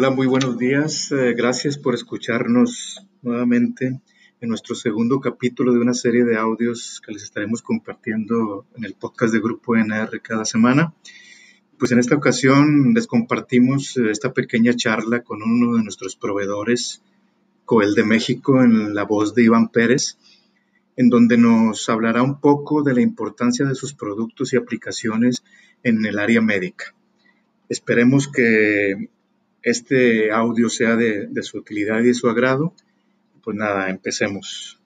Hola, muy buenos días. Eh, gracias por escucharnos nuevamente en nuestro segundo capítulo de una serie de audios que les estaremos compartiendo en el podcast de Grupo NR cada semana. Pues en esta ocasión les compartimos eh, esta pequeña charla con uno de nuestros proveedores, Coel de México, en la voz de Iván Pérez, en donde nos hablará un poco de la importancia de sus productos y aplicaciones en el área médica. Esperemos que este audio sea de, de su utilidad y de su agrado. Pues nada, empecemos.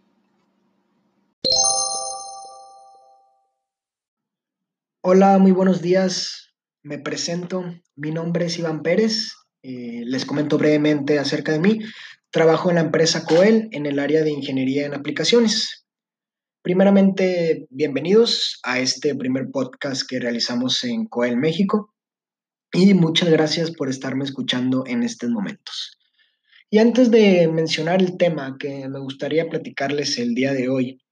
Hola, muy buenos días. Me presento. Mi nombre es Iván Pérez. Eh, les comento brevemente acerca de mí. Trabajo en la empresa Coel en el área de ingeniería en aplicaciones. Primeramente, bienvenidos a este primer podcast que realizamos en Coel México y muchas gracias por estarme escuchando en estos momentos. Y antes de mencionar el tema que me gustaría platicarles el día de hoy,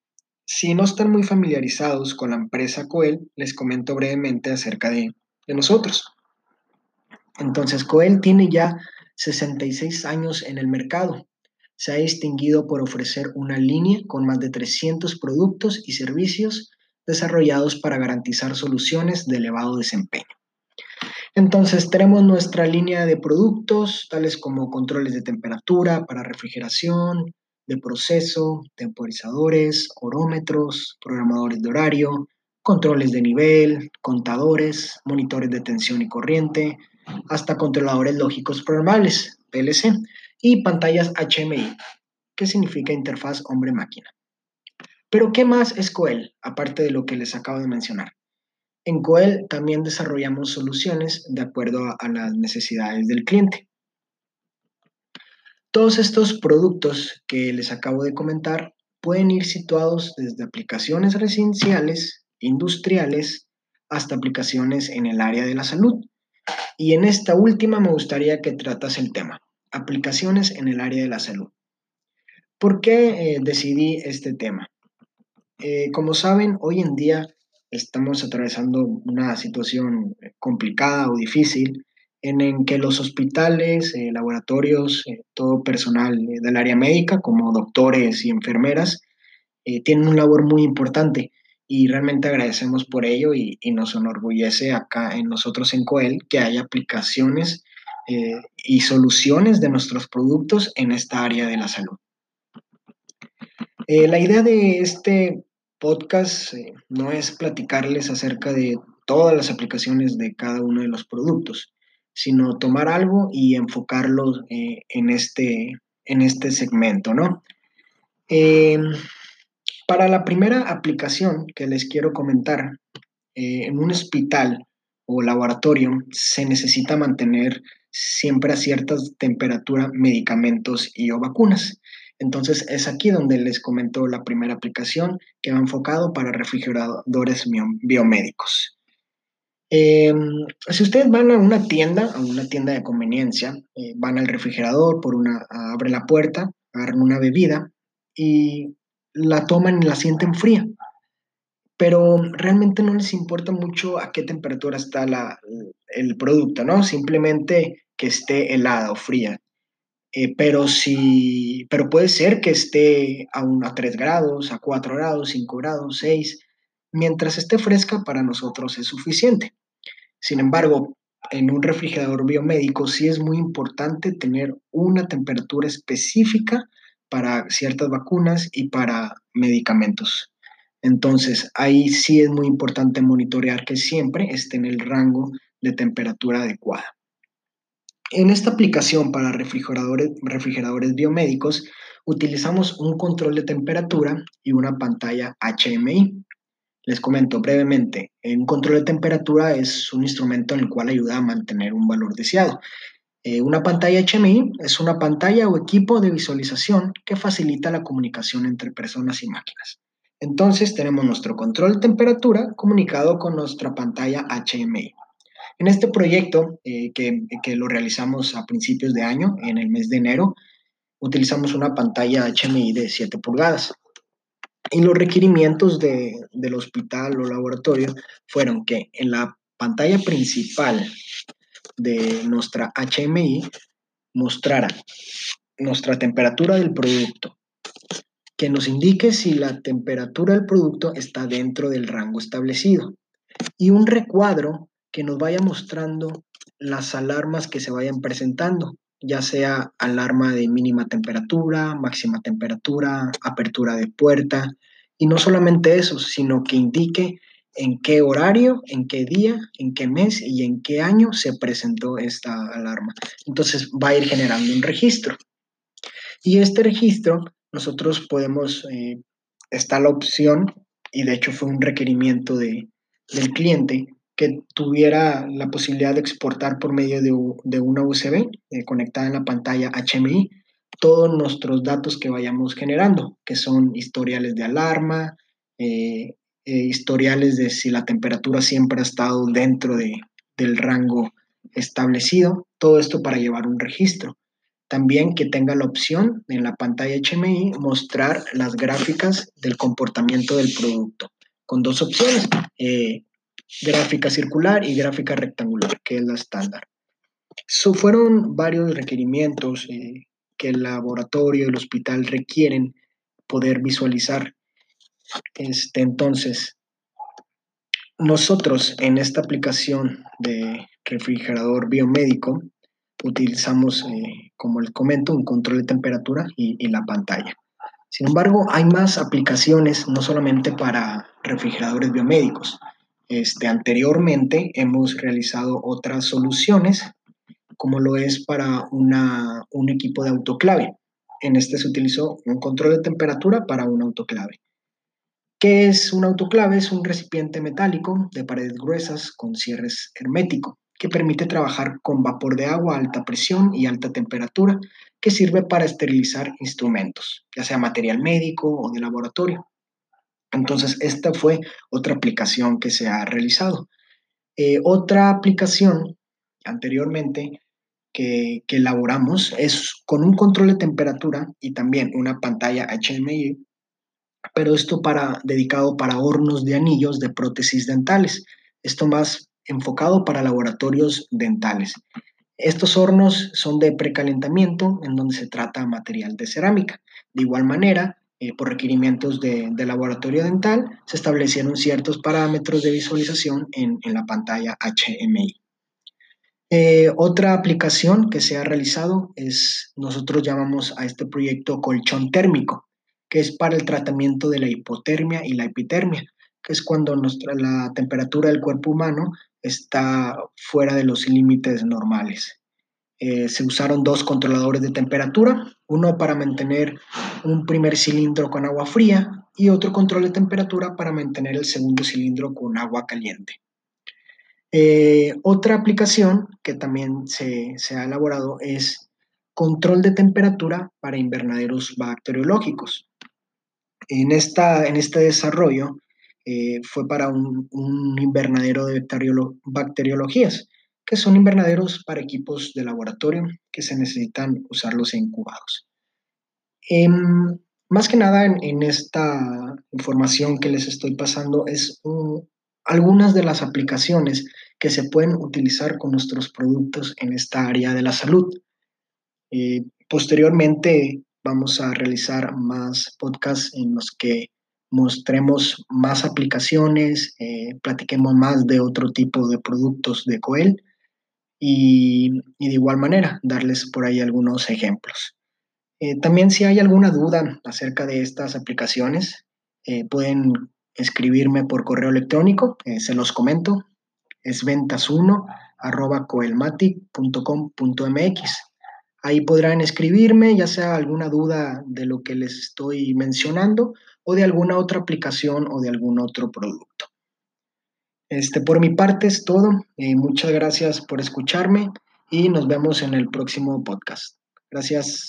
si no están muy familiarizados con la empresa Coel, les comento brevemente acerca de de nosotros. Entonces, Coel tiene ya 66 años en el mercado. Se ha distinguido por ofrecer una línea con más de 300 productos y servicios desarrollados para garantizar soluciones de elevado desempeño. Entonces, tenemos nuestra línea de productos, tales como controles de temperatura para refrigeración, de proceso, temporizadores, orómetros, programadores de horario, controles de nivel, contadores, monitores de tensión y corriente, hasta controladores lógicos programables, PLC, y pantallas HMI, que significa interfaz hombre-máquina. Pero, ¿qué más es Coel, aparte de lo que les acabo de mencionar? En Coel también desarrollamos soluciones de acuerdo a, las necesidades del cliente. Todos estos productos que les acabo de comentar pueden ir situados desde aplicaciones residenciales industriales hasta aplicaciones en el área de la salud. Y en esta última me gustaría que tratas el tema, aplicaciones en el área de la salud. ¿Por qué eh, decidí este tema? Eh, como saben, hoy en día estamos atravesando una situación complicada o difícil en, en que los hospitales, eh, laboratorios, todo personal del área médica, como doctores y enfermeras, tienen un labor muy importante y realmente agradecemos por ello y, nos enorgullece acá en nosotros en Coel que haya aplicaciones eh, y soluciones de nuestros productos en esta área de la salud. Eh, la idea de este podcast eh, no es platicarles acerca de todas las aplicaciones de cada uno de los productos, sino tomar algo y enfocarlo en, este, en este segmento, ¿no? Para la primera aplicación que les quiero comentar, eh, en un hospital o laboratorio se necesita mantener siempre a cierta temperatura medicamentos y o vacunas. Entonces es aquí donde les comento la primera aplicación que va enfocado para refrigeradores biomédicos. Em, si ustedes van a una tienda, a una tienda de conveniencia, eh, van al refrigerador, por una, abre la puerta, agarran una bebida y la toman y la sienten fría, pero realmente no les importa mucho a qué temperatura está el producto, ¿no? Simplemente que esté helada o fría. Eh, pero si, pero puede ser que esté a, a 3 grados, a 4 grados, 5 grados, 6. Mientras esté fresca, para nosotros es suficiente. Sin embargo, en un refrigerador biomédico sí es muy importante tener una temperatura específica para ciertas vacunas y para medicamentos. Entonces, ahí sí es muy importante monitorear que siempre esté en el rango de temperatura adecuada. En esta aplicación para refrigeradores, biomédicos, utilizamos un control de temperatura y una pantalla HMI. Les comento brevemente, un control de temperatura es un instrumento en el cual ayuda a mantener un valor deseado. Eh, una pantalla HMI es una pantalla o equipo de visualización que facilita la comunicación entre personas y máquinas. Entonces tenemos nuestro control de temperatura comunicado con nuestra pantalla HMI. En este proyecto eh, que, lo realizamos a principios de año, en el mes de enero, utilizamos una pantalla HMI de 7 pulgadas. Y los requerimientos del hospital o laboratorio fueron que en la pantalla principal de nuestra HMI mostrara nuestra temperatura del producto, que nos indique si la temperatura del producto está dentro del rango establecido y un recuadro que nos vaya mostrando las alarmas que se vayan presentando, ya sea alarma de mínima temperatura, máxima temperatura, apertura de puerta, y no solamente eso, sino que indique en qué horario, en qué día, en qué mes y en qué año se presentó esta alarma. Entonces va a ir generando un registro. Y este registro, nosotros podemos, eh, está la opción, y de hecho fue un requerimiento de, del cliente, que tuviera la posibilidad de exportar por medio de, de una USB eh, conectada en la pantalla HMI todos nuestros datos que vayamos generando, que son historiales de alarma, eh, eh, historiales de si la temperatura siempre ha estado dentro de, del rango establecido, todo esto para llevar un registro. También que tenga la opción en la pantalla HMI mostrar las gráficas del comportamiento del producto, con dos opciones, eh, gráfica circular y gráfica rectangular, que es la estándar. So, fueron varios requerimientos eh, que el laboratorio y el hospital requieren poder visualizar. Este, entonces, nosotros en esta aplicación de refrigerador biomédico utilizamos, eh, como les comento, un control de temperatura y, y, la pantalla. Sin embargo, hay más aplicaciones, no solamente para refrigeradores biomédicos. Este, anteriormente hemos realizado otras soluciones como lo es para una, un equipo de autoclave. En este se utilizó un control de temperatura para un autoclave. ¿Qué es un autoclave? Es un recipiente metálico de paredes gruesas con cierres hermético que permite trabajar con vapor de agua a alta presión y alta temperatura que sirve para esterilizar instrumentos, ya sea material médico o de laboratorio. Entonces, esta fue otra aplicación que se ha realizado. Eh, otra aplicación anteriormente que, elaboramos es con un control de temperatura y también una pantalla HMI, pero esto para, dedicado para hornos de anillos de prótesis dentales. Esto más enfocado para laboratorios dentales. Estos hornos son de precalentamiento en donde se trata material de cerámica. De igual manera, eh, por requerimientos de, laboratorio dental, se establecieron ciertos parámetros de visualización en, en la pantalla HMI. Eh, otra aplicación que se ha realizado es, nosotros llamamos a este proyecto colchón térmico, que es para el tratamiento de la hipotermia y la epitermia, que es cuando nuestra, la temperatura del cuerpo humano está fuera de los límites normales. Eh, se usaron dos controladores de temperatura, uno para mantener un primer cilindro con agua fría y otro control de temperatura para mantener el segundo cilindro con agua caliente. Eh, otra aplicación que también se, ha elaborado es control de temperatura para invernaderos bacteriológicos. En, esta, en este desarrollo eh, fue para un, invernadero de bacteriologías, que son invernaderos para equipos de laboratorio que se necesitan usarlos incubados. Em, más que nada en, esta información que les estoy pasando es un, algunas de las aplicaciones que se pueden utilizar con nuestros productos en esta área de la salud. Eh, posteriormente vamos a realizar más podcasts en los que mostremos más aplicaciones, eh, platiquemos más de otro tipo de productos de Coel y, de igual manera darles por ahí algunos ejemplos. Eh, también si hay alguna duda acerca de estas aplicaciones, pueden escribirme por correo electrónico, eh, se los comento, es ventas1 arroba. Ahí podrán escribirme, ya sea alguna duda de lo que les estoy mencionando o de alguna otra aplicación o de algún otro producto. Este, por mi parte es todo. Eh, muchas gracias por escucharme y nos vemos en el próximo podcast. Gracias.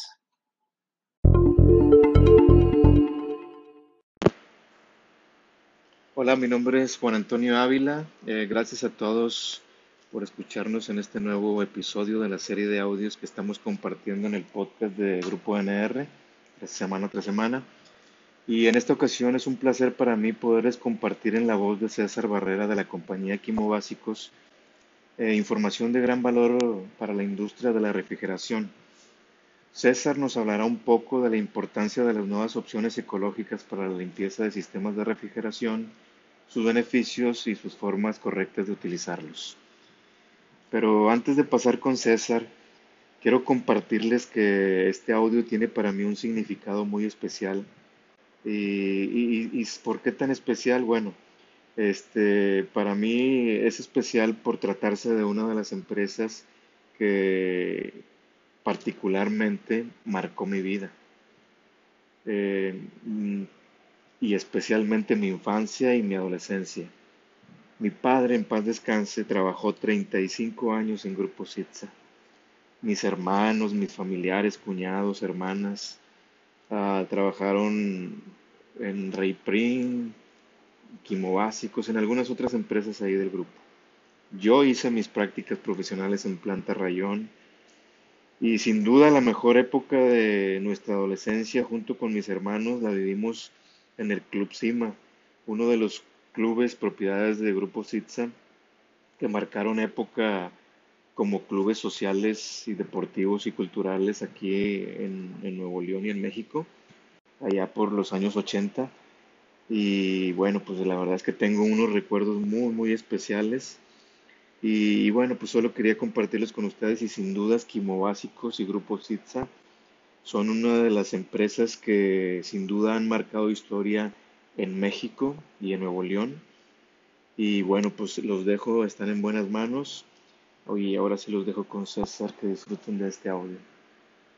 Hola, mi nombre es Juan Antonio Ávila. Eh, gracias a todos por escucharnos en este nuevo episodio de la serie de audios que estamos compartiendo en el podcast de Grupo NR, semana tras semana. Y en esta ocasión es un placer para mí poderles compartir en la voz de César Barrera de la compañía Quimo Básicos eh, información de gran valor para la industria de la refrigeración. César nos hablará un poco de la importancia de las nuevas opciones ecológicas para la limpieza de sistemas de refrigeración, sus beneficios y sus formas correctas de utilizarlos. Pero antes de pasar con César, quiero compartirles que este audio tiene para mí un significado muy especial. ¿Y, por qué tan especial? Bueno, este, para mí es especial por tratarse de una de las empresas que particularmente marcó mi vida. Eh, y especialmente mi infancia y mi adolescencia. Mi padre, en paz descanse, trabajó 35 años en Grupo Sitza. Mis hermanos, mis familiares, cuñados, hermanas, ah, trabajaron en Rey Prim, Quimo Básicos, en algunas otras empresas ahí del grupo. Yo hice mis prácticas profesionales en Planta Rayón y sin duda la mejor época de nuestra adolescencia junto con mis hermanos la vivimos en el Club Cima, uno de los clubes propiedades de Grupo Sitza que marcaron época como clubes sociales y deportivos y culturales aquí en, Nuevo León y en México, allá por los años 80. Y bueno, pues la verdad es que tengo unos recuerdos muy, muy especiales. Y, bueno, pues solo quería compartirlos con ustedes y sin dudas Quimo Básicos y Grupo Sitza son una de las empresas que sin duda han marcado historia en México y en Nuevo León. Y bueno, pues los dejo, están en buenas manos. Y ahora sí los dejo con César, que disfruten de este audio.